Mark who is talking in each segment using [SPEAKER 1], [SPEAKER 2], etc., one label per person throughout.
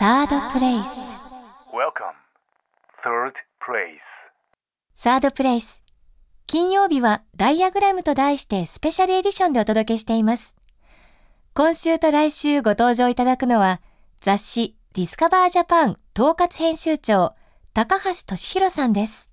[SPEAKER 1] サードプレイス
[SPEAKER 2] Welcome. Third place.
[SPEAKER 1] サードプレイス金曜日はダイアグラムと題してスペシャルエディションでお届けしています今週と来週ご登場いただくのは雑誌 Discover Japan 統括編集長高橋俊弘さんです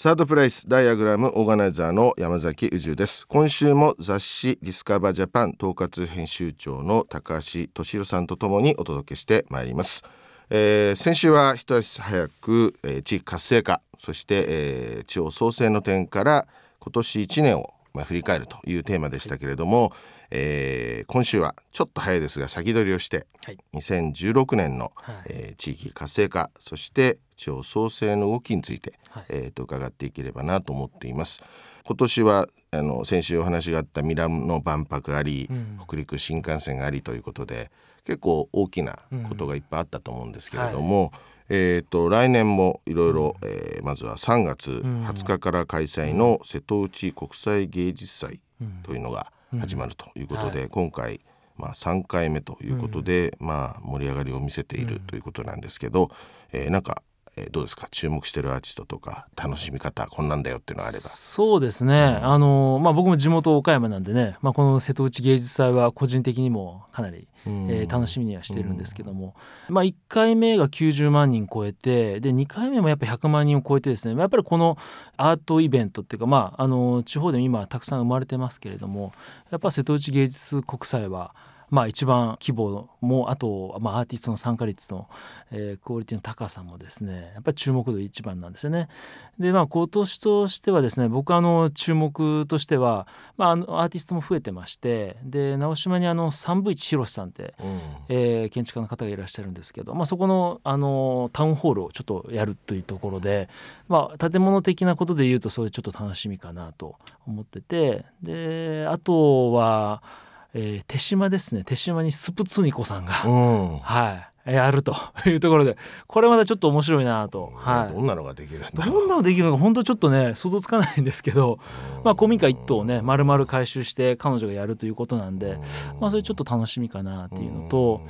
[SPEAKER 3] サードプレイスダイアグラムオーガナイザーの山崎宇宙です。今週も雑誌 Discover Japan 統括編集長の高橋俊弘さんとともにお届けしてまいります、えー先週は一足早く、えー地域活性化そして、えー地方創生の点から今年1年を、まあ、振り返るというテーマでしたけれども、えー今週はちょっと早いですが先取りをして、
[SPEAKER 4] はい。
[SPEAKER 3] 2016年の、
[SPEAKER 4] はい。
[SPEAKER 3] えー地域活性化そして地方創生の動きについて、
[SPEAKER 4] はい。
[SPEAKER 3] えーと伺っていければなと思っています。今年はあの先週お話があったミラノ万博あり、
[SPEAKER 4] うん。
[SPEAKER 3] 北陸新幹線がありということで結構大きなことがいっぱいあったと思うんですけれども、えー、と来年もいろいろえーまずは3月20日から開催の瀬戸内国際芸術祭というのが始まるということで、今回まあ、3回目ということで、まあ、盛り上がりを見せているということなんですけど、えーなんか、えーどうですか？注目してるアーティストとか楽しみ方こんなんだよっていうのがあれば。
[SPEAKER 4] そうですね、あのまあ、僕も地元岡山なんでね、まあ、この瀬戸内芸術祭は個人的にもかなり、えー楽しみにはしてるんですけども、まあ、1回目が90万人超えてで2回目もやっぱ100万人を超えてですねやっぱりこのアートイベントっていうか、まあ、あの地方でも今たくさん生まれてますけれどもやっぱ瀬戸内芸術国際はまあ一番規模もあと、まあ、アーティストの参加率の、えークオリティの高さもですねやっぱり注目度一番なんですよね。でまあ今年としてはですね僕あの注目としては、まあ、あのアーティストも増えてましてで直島にあの三部一博さんって、
[SPEAKER 3] うん
[SPEAKER 4] えー建築家の方がいらっしゃるんですけど、まあ、そこのあのタウンホールをちょっとやるというところで、まあ、建物的なことで言うとそれちょっと楽しみかなと思っててであとは、えー手島ですね。手島にスプツニコさんが、
[SPEAKER 3] うん。
[SPEAKER 4] はい、やるというところでこれまたちょっと面白いなと。はい。
[SPEAKER 3] どんなのができるんだろう。
[SPEAKER 4] どんなのできるのか本当ちょっとね想像つかないんですけど、まあ、古民家一棟をね丸々回収して彼女がやるということなんで、まあ、それちょっと楽しみかなっていうのと。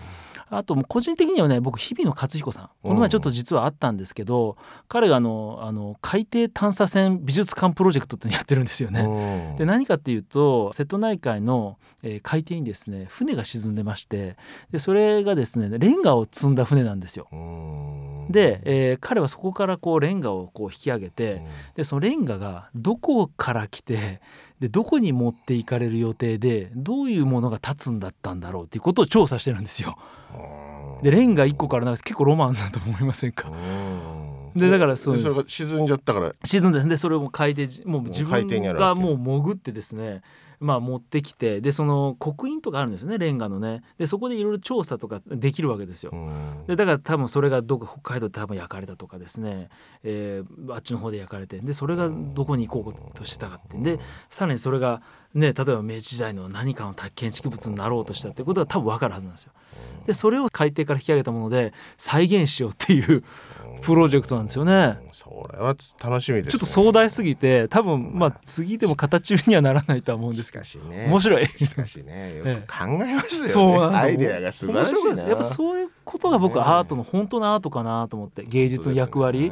[SPEAKER 4] あともう個人的にはね僕日比野勝彦さん。この前ちょっと実はあったんですけど彼があのあの海底探査船美術館プロジェクトってやってるんですよね。
[SPEAKER 3] うん
[SPEAKER 4] で何かっていうと瀬戸内海の、えー海底にですね船が沈んでましてでそれがですねレンガを積んだ船なんですよ。
[SPEAKER 3] うん
[SPEAKER 4] で、えー彼はそこからこうレンガをこう引き上げて、でそのレンガがどこから来てでどこに持っていかれる予定でどういうものが立つんだったんだろうっていうことを調査してるんですよ。でレンガ1個からなんか結構ロマンだと思いませんか？
[SPEAKER 3] うん。
[SPEAKER 4] でだからそうです。
[SPEAKER 3] でそれが沈んじゃったから。
[SPEAKER 4] 沈んででそれをもう海底じもう自分がもう潜ってですねまあ持ってきてでその刻印とかあるんですねレンガのねでそこでいろいろ調査とかできるわけですよ。
[SPEAKER 3] うん
[SPEAKER 4] でだから多分それがどこ北海道で多分焼かれたとかですね、えーあっちの方で焼かれてでそれがどこに行こうとしてたかってでさらにそれがね例えば明治時代の何かの建築物になろうとしたってことが多分分かるはずなんですよ。でそれを海底から引き上げたもので再現しようっていうプロジェクトなんですよね。
[SPEAKER 3] それは楽しみですね。
[SPEAKER 4] ちょっと壮大すぎて多分まあ次でも形にはならないとは思うんです
[SPEAKER 3] し
[SPEAKER 4] けど。
[SPEAKER 3] かしね。
[SPEAKER 4] 面白い。
[SPEAKER 3] しかしねよく 考えますよね、
[SPEAKER 4] そう
[SPEAKER 3] アイデアが素晴らしいな。
[SPEAKER 4] です。やっぱそういうことが僕
[SPEAKER 3] ね。
[SPEAKER 4] はアートの本当のアートかなと思って芸術の役割、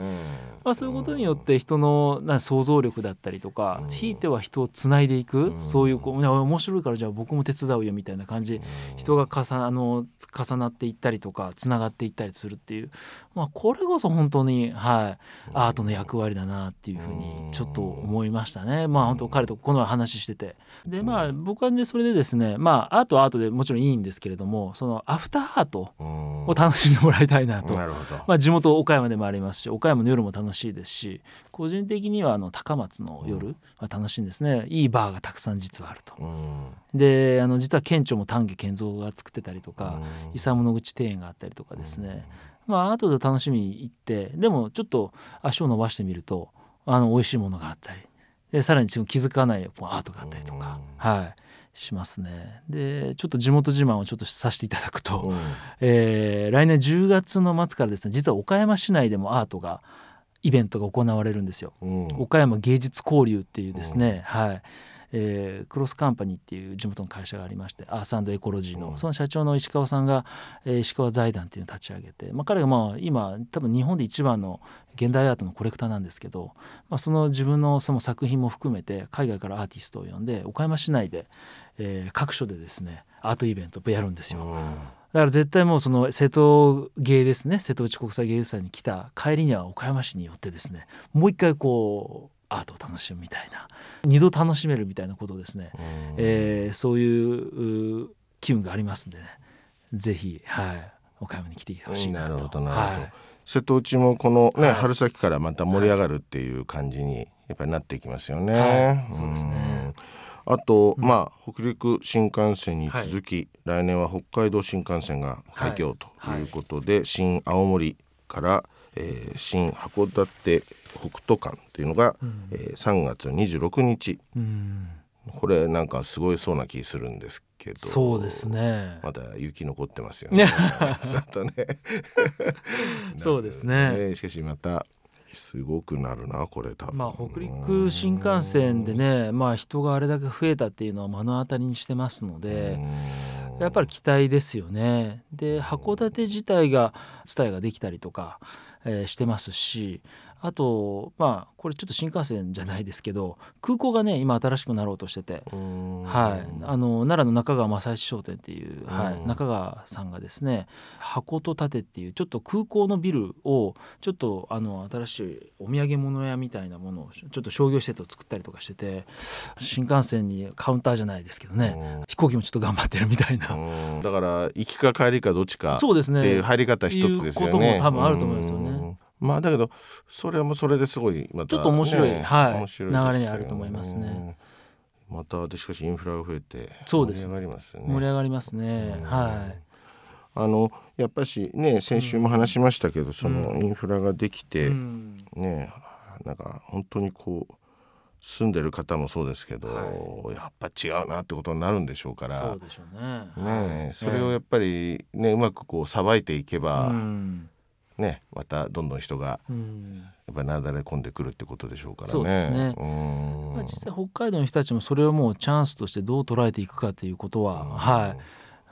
[SPEAKER 4] まあ、そういうことによって人のな想像力だったりとか、ひいては人をつないでいく、そういうこう面白いからじゃあ僕も手伝うよみたいな感じ、人が重なあの重なっていったりとかつながっていったりするっていう、まあ、これこそ本当に、はい、アートの役割だなっていうふうにちょっと思いましたね。まあ本当彼とこの前話してて。でまあ僕はねそれでですねまあアートはアートでもちろんいいんですけれどもそのアフターアート
[SPEAKER 3] うん。
[SPEAKER 4] を楽しんでもらいたいなと。
[SPEAKER 3] な
[SPEAKER 4] まあ、地元岡山でもありますし岡山の夜も楽しいですし個人的にはあの高松の夜は楽しいんですね。いいバーがたくさん実はあると。
[SPEAKER 3] うん。
[SPEAKER 4] であの実は県庁も丹下健三が作ってたりとか伊佐物口庭園があったりとかですねまあ後で楽しみに行ってでもちょっと足を伸ばしてみるとあの美味しいものがあったりでさらに気づかないアートがあったりとか、はい、しますね。でちょっと地元自慢をちょっとさせていただくと、
[SPEAKER 3] うん。
[SPEAKER 4] えー来年10月の末からですね実は岡山市内でもアートがイベントが行われるんですよ。
[SPEAKER 3] うん。
[SPEAKER 4] 岡山芸術交流っていうですね、はいえー、クロスカンパニーっていう地元の会社がありましてアースエコロジーのその社長の石川さんが、えー、石川財団っていうのを立ち上げて、まあ、彼がまあ今多分日本で一番の現代アートのコレクターなんですけど、まあ、その自分のその作品も含めて海外からアーティストを呼んで岡山市内で、えー、各所でですねアートイベントをやるんですよ。だから絶対もうその瀬戸芸ですね瀬戸内国際芸術祭に来た帰りには岡山市によってですねもう一回こうアートを楽しむみたいな二度楽しめるみたいなことですね、えー、そういう機運がありますんでね。ぜひ、はい、岡山に来てほしいなと。なるほどなるほど、はい。
[SPEAKER 3] 瀬戸内もこのね、はい、春先からまた盛り上がるっていう感じにやっぱりなっていきますよね。
[SPEAKER 4] はい、そうですね。
[SPEAKER 3] あと、うん、まあ北陸新幹線に続き、はい、来年は北海道新幹線が開業ということで、新青森からえー、新函館北斗間っていうのが、うん、えー、3月26日、うん、これなんかすごいそうな気するんですけど。
[SPEAKER 4] そうですね。
[SPEAKER 3] まだ雪残ってますよね。とね。
[SPEAKER 4] そうですね、
[SPEAKER 3] しかしまたすごくなるなこれ多分。
[SPEAKER 4] まあ北陸新幹線でねまあ人があれだけ増えたっていうのは目の当たりにしてますのでやっぱり期待ですよね。で函館自体が伝えができたりとかしてますしあとまあこれちょっと新幹線じゃないですけど 空港がね今新しくなろうとしてて、はい、あの奈良の中川正史商店っていう、はい、中川さんがですね箱と盾っていうちょっと空港のビルをちょっとあの新しいお土産物屋みたいなものをちょっと商業施設を作ったりとかしてて新幹線にカウンターじゃないですけどね飛行機もちょっと頑張ってるみたいな。
[SPEAKER 3] だから行きか帰りかどっちか。
[SPEAKER 4] そうですね。って
[SPEAKER 3] いう入り方一つですよね。
[SPEAKER 4] いうことも多分あると思いますよね。
[SPEAKER 3] まあだけどそれもそれですごいま
[SPEAKER 4] た、ちょっと面白い、ね、はい面白い、ね、流れにあると思いますね。
[SPEAKER 3] またでしかしインフラが増えて
[SPEAKER 4] 盛り上がりますね。盛り上がりますね。はい。
[SPEAKER 3] あのやっぱしね先週も話しましたけど、うん、そのインフラができて、うん、ねなんか本当にこう住んでる方もそうですけど、はい、やっぱ違うなってことになるんでしょうから。
[SPEAKER 4] そうでしょうね。
[SPEAKER 3] ね、それをやっぱりねうまくこうさばいていけば、うんねまたどんどん人がやっぱりなだれ込んでくるってことでしょうからね。そうですね。
[SPEAKER 4] まあ、実際北海道の人たちもそれをもうチャンスとしてどう捉えていくかということは、はい。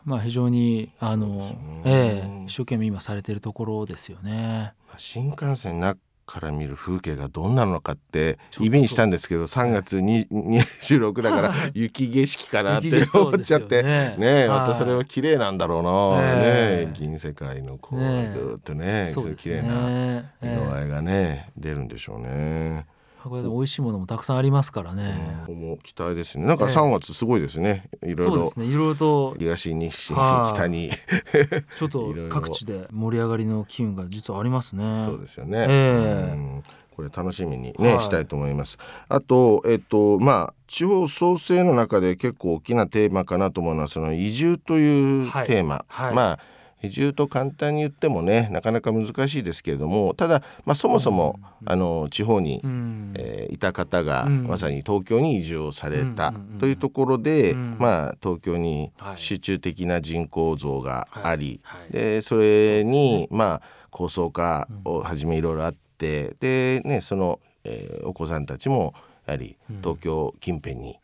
[SPEAKER 4] まあ、非常にあの、ええ、一生懸命今されているところですよね。
[SPEAKER 3] 新幹線なから見る風景がどんなのかって意味にしたんですけど3月26だから 雪景色かなって思っちゃってねねまたそれは綺麗なんだろうな、ね銀世界のこうぐっとねそう綺麗な色合いがね出るんでしょうね。
[SPEAKER 4] 函館美味しいものもたくさんありますからね。
[SPEAKER 3] ここも期待ですね。なんか3月すごいですね。いろいろ。
[SPEAKER 4] そうですね。いろいろと
[SPEAKER 3] 東に北に
[SPEAKER 4] ちょっと各地で盛り上がりの機運が実はありますね。
[SPEAKER 3] そうですよね。えー、これ楽しみにね、はい、したいと思います。あとえっとまあ地方創生の中で結構大きなテーマかなと思うのはその移住というテーマ。はいはい、まあ移住と簡単に言ってもねなかなか難しいですけれどもただ、まあ、そもそも、うん、あの地方に、うん、えー、いた方が、うん、まさに東京に移住をされたというところで、まあ、東京に集中的な人口増があり、でそれに、ね、まあ、高層化をはじめいろいろあってで、ね、その、えー、お子さんたちもやはり東京近辺に、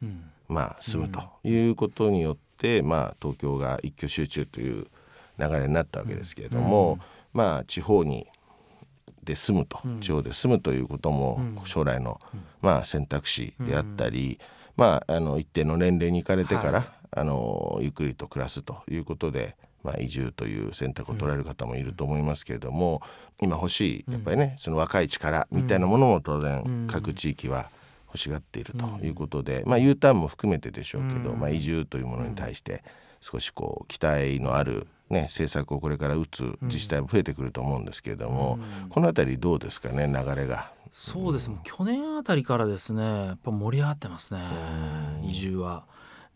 [SPEAKER 3] まあ、住むということによって、まあ、東京が一挙集中という流れになったわけですけれども、うん、まあ地方にで住むと、うん、地方で住むということも将来の、まあ、選択肢であったり、まあ、あの一定の年齢に行かれてから、はい、あのゆっくりと暮らすということで、まあ、移住という選択を取られる方もいると思いますけれども、今欲しいやっぱりね、その若い力みたいなものも当然各地域は欲しがっているということで、まあ、U ターンも含めてでしょうけど、まあ、移住というものに対して少しこう期待のあるね、政策をこれから打つ自治体も増えてくると思うんですけれども、うん、この辺りどうですかね流れが。
[SPEAKER 4] そうです、うん、去年あたりからですねやっぱ盛り上がってますね、移住は。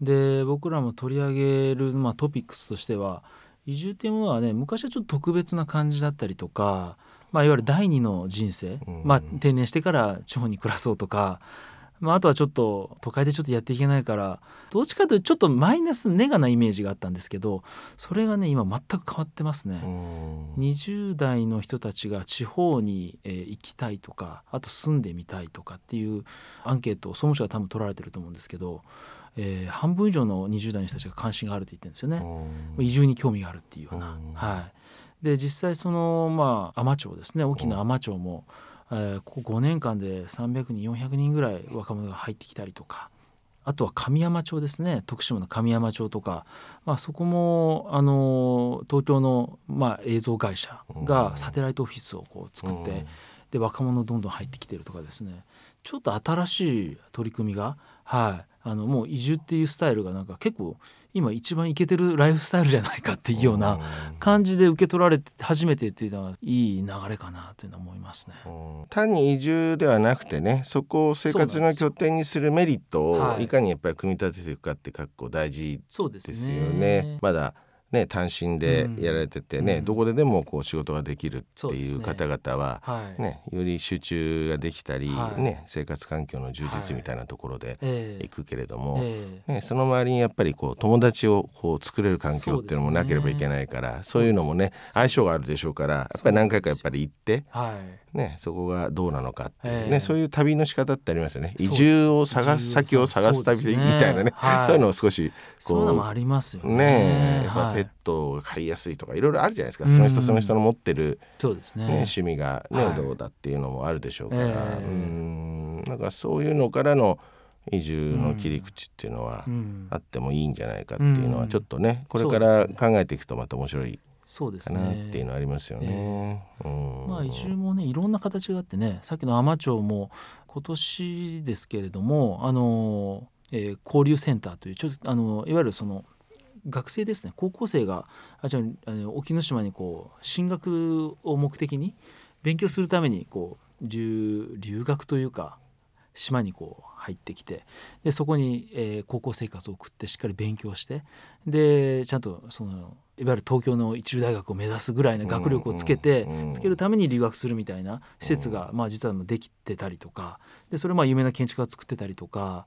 [SPEAKER 4] で僕らも取り上げる、まあ、トピックスとしては移住っていうものはね昔はちょっと特別な感じだったりとか、まあ、いわゆる第二の人生、うん、まあ、定年してから地方に暮らそうとかまあ、あとはちょっと都会でちょっとやっていけないからどっちかというとちょっとマイナスネガなイメージがあったんですけどそれがね今全く変わってますね。20代の人たちが地方に、えー、行きたいとかあと住んでみたいとかっていうアンケートを総務省が多分取られてると思うんですけど、えー、半分以上の20代の人たちが関心があるって言ってるんですよね。移住に興味があるっていうような。はい、で実際そのまあ海士町ですね沖縄海士町も、えー、ここ5年間で300人400人ぐらい若者が入ってきたりとかあとは神山町ですね。徳島の神山町とか、まあ、そこもあの東京の、まあ、映像会社がサテライトオフィスをこう作って、で若者どんどん入ってきてるとかですね。ちょっと新しい取り組みが、はい、あのもう移住っていうスタイルがなんか結構今一番いけてるライフスタイルじゃないかっていうような感じで受け取られて初めてっていうのはいい流れかなというのは思いますね。
[SPEAKER 3] 単に移住ではなくてねそこを生活の拠点にするメリットをい。かにやっぱり組み立てていくかって結構大事ですよね。ね。まだね、単身でやられててね、うん、どこででもこう仕事ができるっていう方々はね、ねより集中ができたり、はい、ね、生活環境の充実みたいなところで行くけれども、はいえ。ー、ね、その周りにやっぱりこう友達をこう作れる環境っていうのもなければいけないからそう、ね,、いうのもね相性があるでしょうからやっぱり何回かやっぱり行って。はいね、そこがどうなのかってね、えー、そういう旅の仕方ってありますよね。移住を探す先を探す旅みたいなね、はい、そういうのを少し
[SPEAKER 4] こうそういうのもありますよね。
[SPEAKER 3] ねやっぱペットを飼いやすいとかいろいろあるじゃないですか、その人その人の持ってる、
[SPEAKER 4] そうですね、
[SPEAKER 3] 趣味がね、はい、どうだっていうのもあるでしょうから、えー、うん。なんかそういうのからの移住の切り口っていうのはあってもいいんじゃないかっていうのはちょっとねこれから考えていくとまた面白いそうですね。っていうのありますよね。
[SPEAKER 4] えー、まあ移住もねいろんな形があってねさっきの海士町も今年ですけれどもあの、えー、交流センターというちょっとあのいわゆるその学生ですね。高校生があじゃあの沖ノ島にこう進学を目的に勉強するためにこう留留学というか島にこう入ってきてでそこに、えー、高校生活を送ってしっかり勉強してでちゃんとそのいわゆる東京の一流大学を目指すぐらいの学力をつけて、つけるために留学するみたいな施設が、まあ、実はできてたりとかでそれまあ有名な建築家が作ってたりとか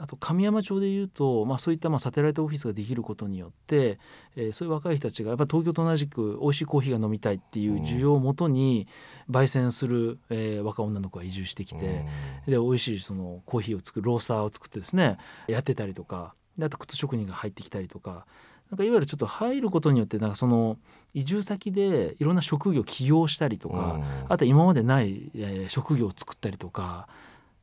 [SPEAKER 4] あと神山町でいうと、まあ、そういったまあサテライトオフィスができることによって、えー、そういう若い人たちがやっぱ東京と同じく美味しいコーヒーが飲みたいっていう需要をもとに焙煎する、えー、若女の子が移住してきて、で美味しいそのコーヒーを作るロースターを作ってですねやってたりとかであと靴職人が入ってきたりとかなんかいわゆるちょっと入ることによってなんかその移住先でいろんな職業を起業したりとか、あと今までない、えー、職業を作ったりとか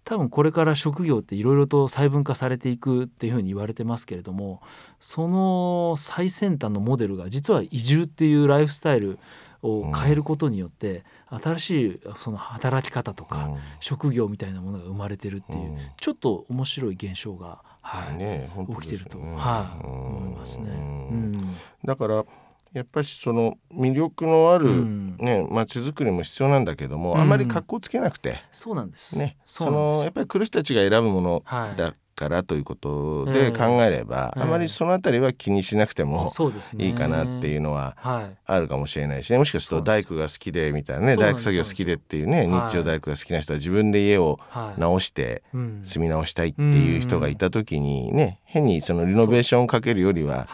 [SPEAKER 4] 多分これから職業っていろいろと細分化されていくっていうふうに言われてますけれどもその最先端のモデルが実は移住っていうライフスタイルを変えることによって新しいその働き方とか職業みたいなものが生まれてるっていうちょっと面白い現象が、はいね、起きてると、はい、思いますね。うん、
[SPEAKER 3] だからやっぱりその魅力のあるね街、づくりも必要なんだけども、あん。まり格好つけなくて、
[SPEAKER 4] そうなんです。
[SPEAKER 3] ね。そのやっぱり来る人たちが選ぶものだからということで考えれば、えー、あまりその辺りは気にしなくてもいいかなっていうのはあるかもしれないしね。もしかすると大工が好きでみたいなね大工作業好きでっていうね日曜大工が好きな人は自分で家を直して住み直したいっていう人がいた時にね変にそのリノベーションをかけるよりは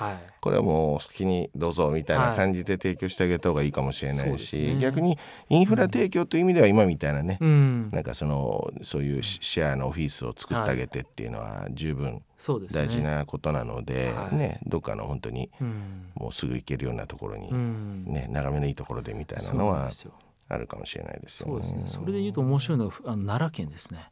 [SPEAKER 3] これはもう好きにどうぞみたいな感じで提供してあげた方がいいかもしれないし、はいね、逆にインフラ提供という意味では今みたいなね、うん、なんかそのそういうシェアのオフィスを作ってあげてっていうのは十分大事なことなので、ね、ね、どっかの本当にもうすぐ行けるようなところに、ね、眺めのいいところでみたいなのはあるかもしれないですよね。そうですね。
[SPEAKER 4] それで言うと面白いのはあの奈良県ですね。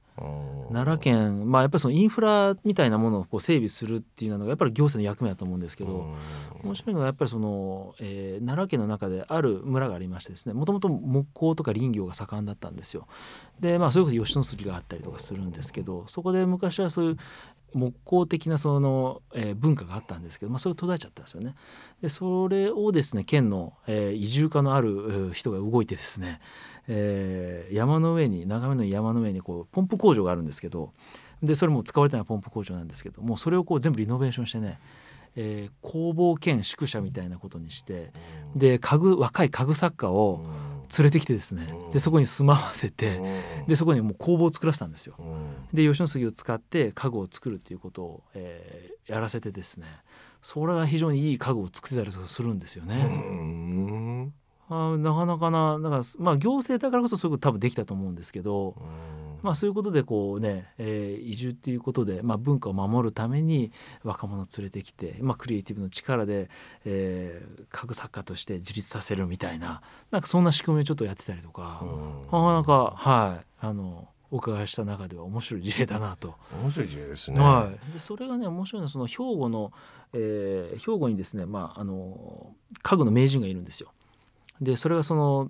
[SPEAKER 4] 奈良県、まあ、やっぱりそのインフラみたいなものをこう整備するっていうのがやっぱり行政の役目だと思うんですけど面白いのはやっぱりその、えー、奈良県の中である村がありましてですねもともと木工とか林業が盛んだったんですよ。でまあそれこそ吉野杉があったりとかするんですけどそこで昔はそういう木工的なその、えー、文化があったんですけど、まあ、それ途絶えちゃったんですよね。でそれをですね県の、えー、移住家のある人が動いてですねえー、山の上に眺めの山の上にこうポンプ工場があるんですけどでそれも使われたのはポンプ工場なんですけどもうそれをこう全部リノベーションしてね、えー、工房兼宿舎みたいなことにしてで家具若い家具作家を連れてきてですねでそこに住まわせてでそこにもう工房を作らせたんですよ。で吉野杉を使って家具を作るっていうことを、えー、やらせてですねそれが非常にいい家具を作ってたりするんですよね。あなかなかななんかまあ行政だからこそそういうこと多分できたと思うんですけど、まあ、そういうことでこうね、えー、移住っていうことで、まあ、文化を守るために若者を連れてきて、まあ、クリエイティブの力で、えー、家具作家として自立させるみたいななんかそんな仕組みをちょっとやってたりとか、なかなかはいあのお伺いした中では面白い事例だなと。
[SPEAKER 3] 面白い事例ですね。
[SPEAKER 4] はい、でそれがね面白いのはその兵庫の、えー、兵庫にですね、まあ、あの家具の名人がいるんですよ。でそれがその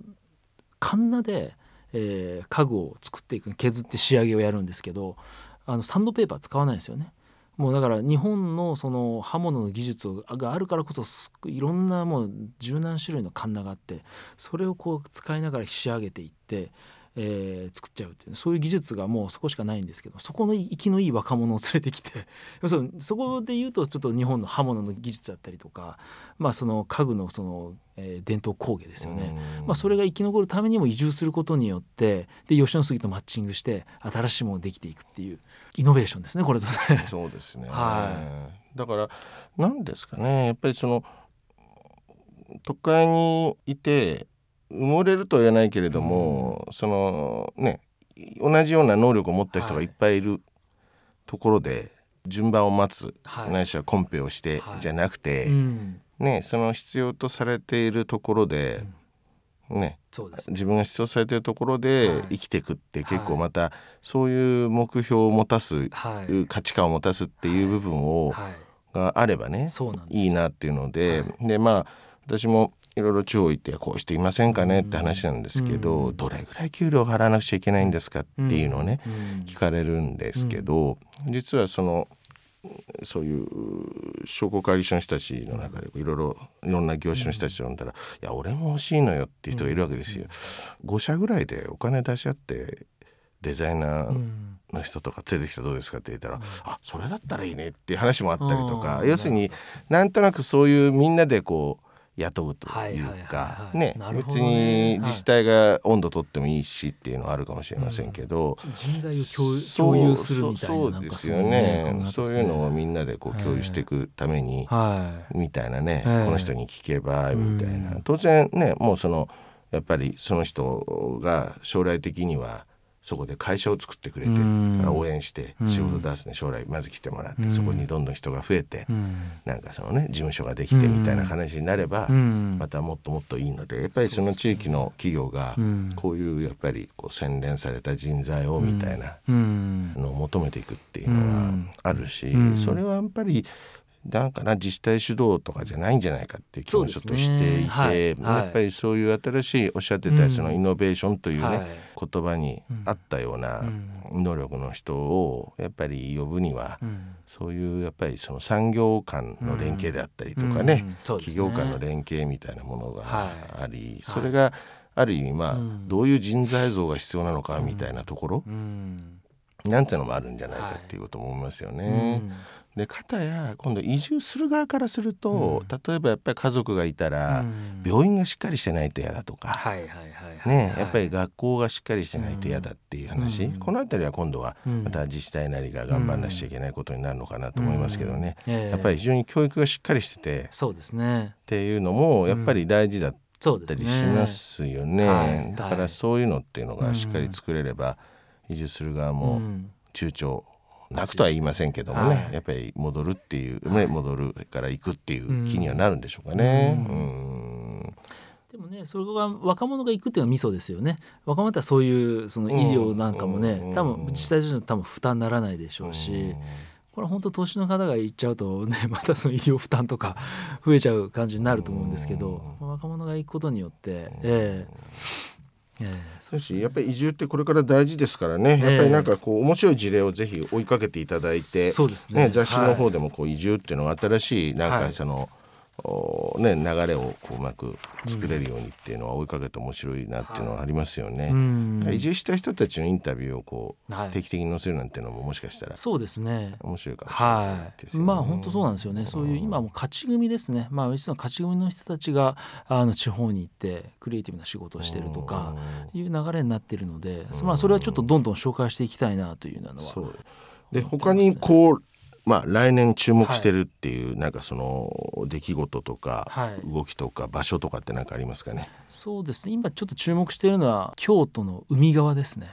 [SPEAKER 4] カンナで、えー、家具を作っていく削って仕上げをやるんですけどあのサンドペーパー使わないですよね。もうだから日本のその刃物の技術があるからこそいろんなもう十何種類のカンナがあってそれをこう使いながら仕上げていってえー、作っちゃうっていうそういう技術がもうそこしかないんですけどそこの生きのいい若者を連れてきて そこで言うとちょっと日本の刃物の技術だったりとか、まあ、その家具のその、えー、伝統工芸ですよね、まあ、それが生き残るためにも移住することによってで吉野杉とマッチングして新しいものができていくっていうイノベーションですねこれぞね。
[SPEAKER 3] そうですね、はい、だから何ですかね。やっぱりその都会にいて埋もれるとは言えないけれども、うん、そのね同じような能力を持った人がいっぱいいるところで順番を待つ、はい、ないしはコンペをして、はい、じゃなくて、うん、ね、その必要とされているところで、うん、ね、ね、自分が必要されているところで生きていくって結構またそういう目標を持たす、はい、価値観を持たすっていう部分を、があればねいいなっていうので、でまあ私もいろいろ地方行ってこうしていませんかねって話なんですけど、うん、どれぐらい給料払わなくちゃいけないんですかっていうのをね、うん、聞かれるんですけど、実はそのそういう商工会議所の人たちの中でいろいろいろんな業種の人たちを呼んだら「いや俺も欲しいのよ」っていう人がいるわけですよ。5社ぐらいでお金出し合ってデザイナーの人とか連れてきたらどうですかって言ったら「あそれだったらいいね」っていう話もあったりとか要するになんとなくそういうみんなでこう雇うというかね別に自治体が温度取ってもいいしっていうのはあるかもしれませんけど、
[SPEAKER 4] 人材を共有するみたいな
[SPEAKER 3] そうですよね。そういうのをみんなでこう共有していくために、みたいなね、この人に聞けばみたいな、当然ねもうそのやっぱりその人が将来的にはそこで会社を作ってくれて応援して仕事出すね将来まず来てもらってそこにどんどん人が増えてなんかそのね事務所ができてみたいな話になればまたもっともっといいのでやっぱりその地域の企業がこういうやっぱりこう洗練された人材をみたいなのを求めていくっていうのはあるしそれはやっぱりなんかな自治体主導とかじゃないんじゃないかっていう気もちょっとしていて、ね。はい、やっぱりそういう新しいおっしゃってたそのイノベーションというね、はい、言葉に合ったような能力の人をやっぱり呼ぶには、うん、そういうやっぱりその産業間の連携であったりとかねうん。うん。ね、企業間の連携みたいなものがあり、はい、それがある意味まあ、どういう人材像が必要なのかみたいなところ、なん。ていうのもあるんじゃないかっていうことも思いますよね。で片や今度移住する側からすると、うん、例えばやっぱり家族がいたら、病院がしっかりしてないと嫌だとか。ねやっぱり学校がしっかりしてないと嫌だっていう話、うん、この辺りは今度はまた自治体なりが頑張らなくちゃいけないことになるのかなと思いますけどね、やっぱり非常に教育がしっかりしてて。
[SPEAKER 4] そうですね。
[SPEAKER 3] っていうのもやっぱり大事だったりしますよね。ね。はい、だからそういうのっていうのがしっかり作れれば、移住する側も躊躇なくとは言いませんけどもね、はい、やっぱり戻るっていう、ね、はい、戻るから行くっていう気にはなるんでしょうかね。うん。
[SPEAKER 4] でもねそれが若者が行くっていうのはミソですよね。若者ってそういうその医療なんかもね、うん、多分自治体としては多分負担にならないでしょうし、うん、これ本当年の方が行っちゃうとね またその医療負担とか増えちゃう感じになると思うんですけど、うん、若者が行くことによって、ええ
[SPEAKER 3] そうしやっぱり移住ってこれから大事ですからね、やっぱりなんかこう面白い事例をぜひ追いかけていただいて、
[SPEAKER 4] そうですね。
[SPEAKER 3] 雑誌の方でもこう移住っていうのが新しいなんかその、おね、流れをこううまく作れるようにっていうのは追いかけて面白いなっていうのはありますよね。
[SPEAKER 4] うん
[SPEAKER 3] 移住した人たちのインタビューをこう、
[SPEAKER 4] はい
[SPEAKER 3] 定期的に載せるなんていうのももしかしたら
[SPEAKER 4] そうですね
[SPEAKER 3] 面白いかもしれない
[SPEAKER 4] はい、
[SPEAKER 3] ですよね。
[SPEAKER 4] まあ本当そうなんですよね。そういう今も勝ち組ですね。まあ実は勝ち組の人たちがあの地方に行ってクリエイティブな仕事をしてるとかいう流れになってるので、まあそれはちょっとどんどん紹介していきたいなというのは。
[SPEAKER 3] そうで他にこうまあ来年注目してるっていう、なんかその出来事とか、
[SPEAKER 4] はい。
[SPEAKER 3] 動きとか場所とかって何かありますかね？
[SPEAKER 4] そうですね。今ちょっと注目しているのは京都の海側ですね。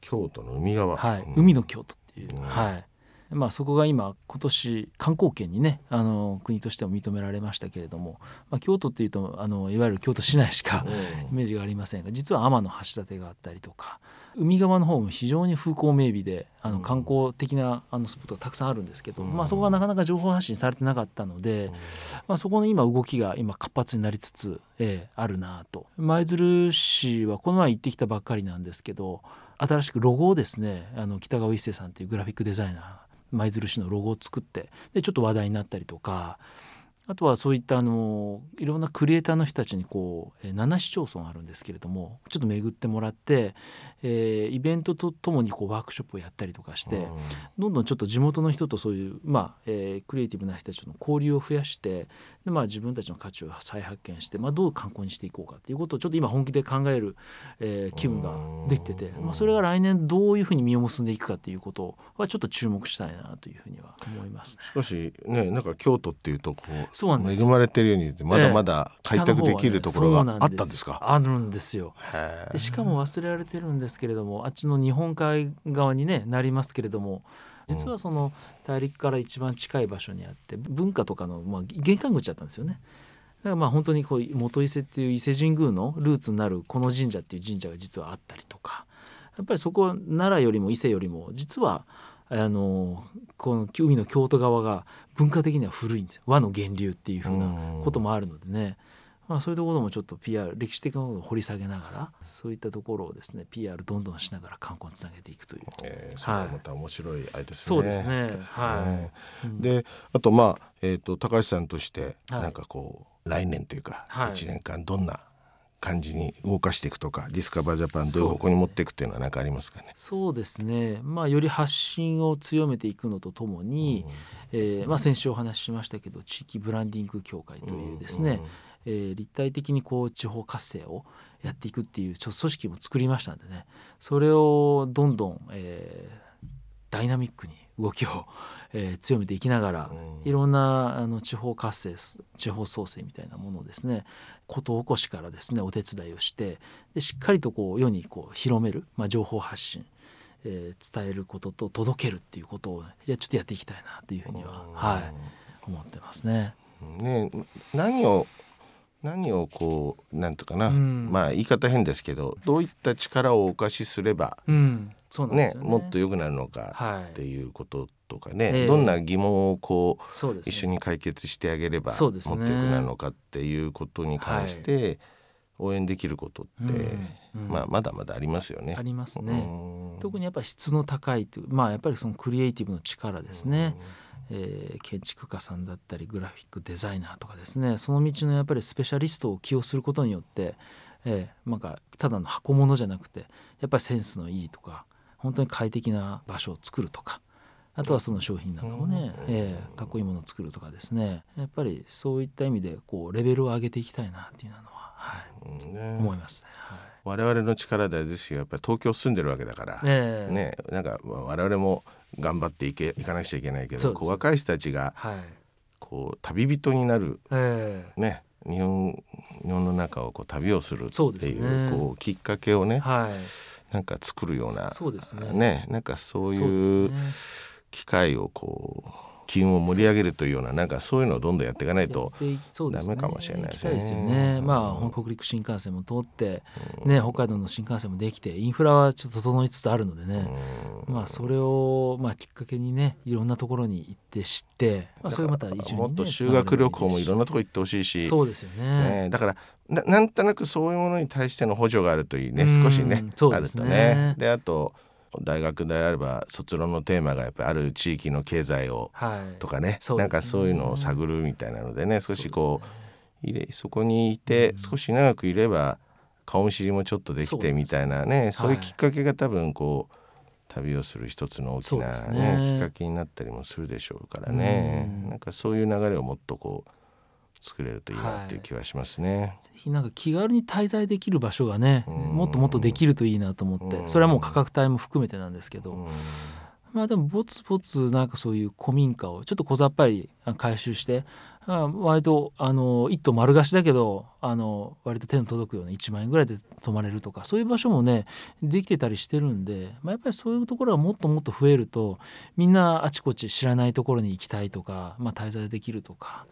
[SPEAKER 3] 京都の海側、
[SPEAKER 4] はい、
[SPEAKER 3] うん。
[SPEAKER 4] 海の京都っていう、
[SPEAKER 3] うん。
[SPEAKER 4] はい。まあそこが今今年観光圏にねあの国としても認められましたけれども、まあ、京都っていうとあのいわゆる京都市内しかイメージがありませんが実は天橋立があったりとか海側の方も非常に風光明媚であの観光的なあのスポットがたくさんあるんですけど、
[SPEAKER 3] うん。
[SPEAKER 4] まあ、そこがなかなか情報発信されてなかったので、まあ、そこの今動きが今活発になりつつ、ええあるなと。舞鶴市はこの前行ってきたばっかりなんですけど新しくロゴをですねあの北川一生さんっていうグラフィックデザイナー舞鶴市のロゴを作ってでちょっと話題になったりとかあとはそういったあのいろんなクリエイターの人たちにこう、えー7市町村あるんですけれどもちょっと巡ってもらって、えーイベントとともにこうワークショップをやったりとかして、どんどんちょっと地元の人とそういう、まあえークリエイティブな人たちとの交流を増やしてで、まあ、自分たちの価値を再発見して、まあ、どう観光にしていこうかっていうことをちょっと今本気で考える、えー気分ができてて、まあ、それが来年どういうふうに実を結んでいくかっていうことはちょっと注目したいなというふうには思います、ね。
[SPEAKER 3] しかしねなんか京都っていうとこ
[SPEAKER 4] そうなんです
[SPEAKER 3] 恵まれてるようにまだまだ開拓できるところがあったんですか、
[SPEAKER 4] あるんですよ。でしかも忘れられてるんですけれどもあっちの日本海側に、ね、なりますけれども実はその大陸から一番近い場所にあって文化とかの、まあ、玄関口だったんですよね。だからまあ本当にこう元伊勢っていう伊勢神宮のルーツになるこの神社っていう神社が実はあったりとかやっぱりそこは奈良よりも伊勢よりも実はあのこの海の京都側が文化的には古いんですよ。和の源流っていうふうなこともあるのでね、まあ、そういうところもちょっと PR 歴史的なことを掘り下げながらそういったところをですね PR どんどんしながら観光につなげていくという。
[SPEAKER 3] えーそれはまた面白いあれですね。
[SPEAKER 4] そうですね。はい。うん
[SPEAKER 3] であとまあ、えー、と高橋さんとして
[SPEAKER 4] はい。
[SPEAKER 3] なんかこう、来年というか
[SPEAKER 4] はい。
[SPEAKER 3] 1年間どんな感じに動かしていくとか、ディスカバージャパンどういう方向に持っていくっていうのは何かありますかね？
[SPEAKER 4] そうですね、まあ、より発信を強めていくのとともに、えーまあ、先週お話ししましたけど地域ブランディング協会というですね、えー立体的にこう地方活性をやっていくっていう組織も作りましたんでね。それをどんどん、えーダイナミックに動きを、えー強めていきながら、いろんなあの地方活性す地方創生みたいなものをですねこと起こしからですねお手伝いをしてでしっかりとこう世にこう広める、まあ、情報発信、えー伝えることと届けるっていうことをじゃあちょっとやっていきたいなというふうには、はい、思ってますね。
[SPEAKER 3] ね何を何をこうなんとかな、
[SPEAKER 4] うん
[SPEAKER 3] まあ言い方変ですけどどういった力をお貸しすれば
[SPEAKER 4] うん、ね。
[SPEAKER 3] ねもっと良くなるのか
[SPEAKER 4] はい
[SPEAKER 3] っていうこととかね、
[SPEAKER 4] ええ。
[SPEAKER 3] どんな疑問をこう
[SPEAKER 4] ね。
[SPEAKER 3] 一緒に解決してあげればもっと
[SPEAKER 4] そうですね。
[SPEAKER 3] 良くなるのかっていうことに関して応援できることって、
[SPEAKER 4] うんうん。
[SPEAKER 3] まあまだまだありますよね。
[SPEAKER 4] ありますね。
[SPEAKER 3] うん。
[SPEAKER 4] 特にやっぱり質の高いというまあやっぱりそのクリエイティブの力ですね、えー建築家さんだったりグラフィックデザイナーとかですね。その道のやっぱりスペシャリストを起用することによって、えーなんかただの箱物じゃなくてやっぱりセンスのいいとか本当に快適な場所を作るとかあとはその商品なんかもね、えーかっこいいものを作るとかですね。やっぱりそういった意味でこうレベルを上げていきたいなっていうのは、はい
[SPEAKER 3] うんね。
[SPEAKER 4] 思いますね。はい。
[SPEAKER 3] 我々の力でですよやっぱり東京住んでるわけだから、
[SPEAKER 4] ええ。
[SPEAKER 3] ねなんかまあ我々も頑張っていけいかなくちゃいけないけどこう若い人たちが
[SPEAKER 4] はい。
[SPEAKER 3] こう旅人になる
[SPEAKER 4] ええ。
[SPEAKER 3] ね日本日本の中をこう旅をするっていう
[SPEAKER 4] ね。
[SPEAKER 3] こうきっかけをね
[SPEAKER 4] はい。
[SPEAKER 3] なんか作るような
[SPEAKER 4] そうですね。
[SPEAKER 3] ねなんかそういう
[SPEAKER 4] ですね
[SPEAKER 3] 機会をこう機運を盛り上げるというようななんかそういうのをどんどんやっていかないとダメかもしれないですね。
[SPEAKER 4] 行きたですよね。まあ北陸新幹線も通って、ね北海道の新幹線もできてインフラはちょっと整いつつあるのでね。まあそれをまあきっかけにねいろんなところに行って知って、まあそれまた移住にね
[SPEAKER 3] もっと修学旅行もいろんなとこ行ってほしいし。
[SPEAKER 4] そうですよね。
[SPEAKER 3] ね、だからななんとなくそういうものに対しての補助があるといいね。
[SPEAKER 4] うん
[SPEAKER 3] 少しね
[SPEAKER 4] そうですね。
[SPEAKER 3] あるとね。であと大学であれば卒論のテーマがやっぱりある地域の経済を
[SPEAKER 4] はい。
[SPEAKER 3] とかね,、
[SPEAKER 4] そうですね。
[SPEAKER 3] なんかそういうのを探るみたいなのでね少しこう
[SPEAKER 4] そね
[SPEAKER 3] 入れそこにいて少し長くいれば顔見知りもちょっとできてみたいなねそうい。う
[SPEAKER 4] はい
[SPEAKER 3] きっかけが多分こう旅をする一つの大きな、ね
[SPEAKER 4] ね。
[SPEAKER 3] きっかけになったりもするでしょうからね。
[SPEAKER 4] うん。
[SPEAKER 3] なんかそういう流れをもっとこう作れるといいなっていう気はしますね。
[SPEAKER 4] ぜひなんか気軽に滞在できる場所がね
[SPEAKER 3] うん。
[SPEAKER 4] もっともっとできるといいなと思って
[SPEAKER 3] うん。
[SPEAKER 4] それはもう価格帯も含めてなんですけど。
[SPEAKER 3] うん。
[SPEAKER 4] まあでもぼつぼつなんかそういう古民家をちょっと小ざっぱりあ回収してあ割とあの一棟丸貸しだけどあの割と手の届くような1万円ぐらいで泊まれるとかそういう場所もねできてたりしてるんで、まあ、やっぱりそういうところがもっともっと増えるとみんなあちこち知らないところに行きたいとか、まあ、滞在できるとか、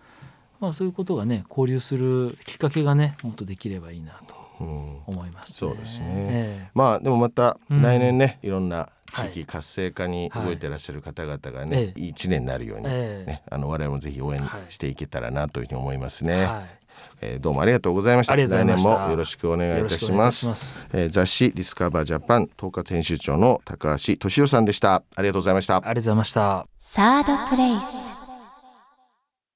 [SPEAKER 4] まあ、そういうことがね交流するきっかけがねもっとできればいいなと
[SPEAKER 3] うん。
[SPEAKER 4] 思います、
[SPEAKER 3] そうですね。
[SPEAKER 4] え
[SPEAKER 3] まあでもまた
[SPEAKER 4] うん。
[SPEAKER 3] 来年ね、いろんな地
[SPEAKER 4] はい。
[SPEAKER 3] 域活性化に動いてらっしゃる方々が
[SPEAKER 4] え
[SPEAKER 3] ね、
[SPEAKER 4] え
[SPEAKER 3] いい一年になるように、
[SPEAKER 4] ええ。
[SPEAKER 3] ね、あの我々もぜひ応援
[SPEAKER 4] はい。
[SPEAKER 3] していけたらなというふうに思います
[SPEAKER 4] え
[SPEAKER 3] ね、
[SPEAKER 4] はい。
[SPEAKER 3] えーどうもありがとうございました。
[SPEAKER 4] ありがとうございました。
[SPEAKER 3] 来年もよろしくお願いいたします。
[SPEAKER 4] し
[SPEAKER 3] えー雑誌ディスカバージャパン統括編集長の高橋俊夫さんでした。ありがとうございました。
[SPEAKER 4] ありがとうございました。
[SPEAKER 1] サードプレイス